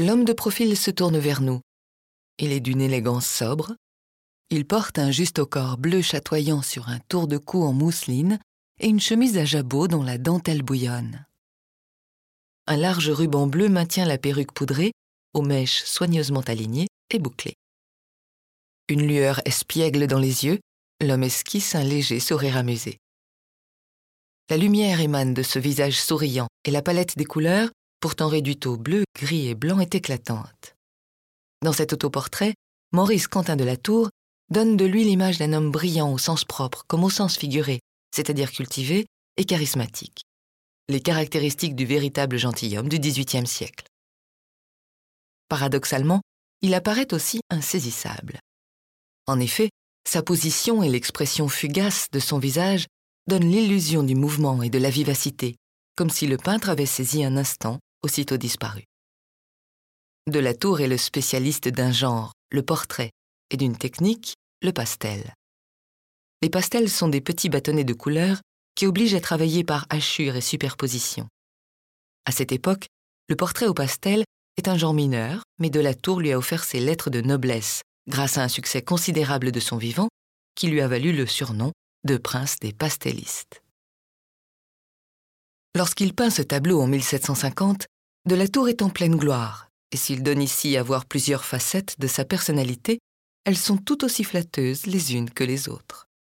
l'homme de profil se tourne vers nous. Il est d'une élégance sobre. Il porte un juste corps bleu chatoyant sur un tour de cou en mousseline et une chemise à jabot dont la dentelle bouillonne. Un large ruban bleu maintient la perruque poudrée, aux mèches soigneusement alignées et bouclées. Une lueur espiègle dans les yeux, l'homme esquisse un léger sourire amusé. La lumière émane de ce visage souriant et la palette des couleurs, pourtant réduite au bleu, gris et blanc, est éclatante. Dans cet autoportrait, Maurice Quentin de la Tour donne de lui l'image d'un homme brillant au sens propre comme au sens figuré, c'est-à-dire cultivé et charismatique. Les caractéristiques du véritable gentilhomme du XVIIIe siècle. Paradoxalement, il apparaît aussi insaisissable. En effet, sa position et l'expression fugace de son visage donnent l'illusion du mouvement et de la vivacité, comme si le peintre avait saisi un instant, aussitôt disparu. De Tour est le spécialiste d'un genre, le portrait, et d'une technique, le pastel. Les pastels sont des petits bâtonnets de couleurs qui obligent à travailler par hachure et superposition. À cette époque, le portrait au pastel est un genre mineur, mais de la Tour lui a offert ses lettres de noblesse grâce à un succès considérable de son vivant qui lui a valu le surnom de prince des pastellistes. Lorsqu'il peint ce tableau en 1750, de la Tour est en pleine gloire et s'il donne ici à voir plusieurs facettes de sa personnalité, elles sont tout aussi flatteuses les unes que les autres.